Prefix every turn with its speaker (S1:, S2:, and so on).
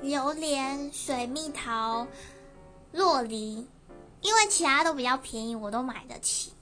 S1: 榴莲、水蜜桃、洛梨，因为其他都比较便宜，我都买得起。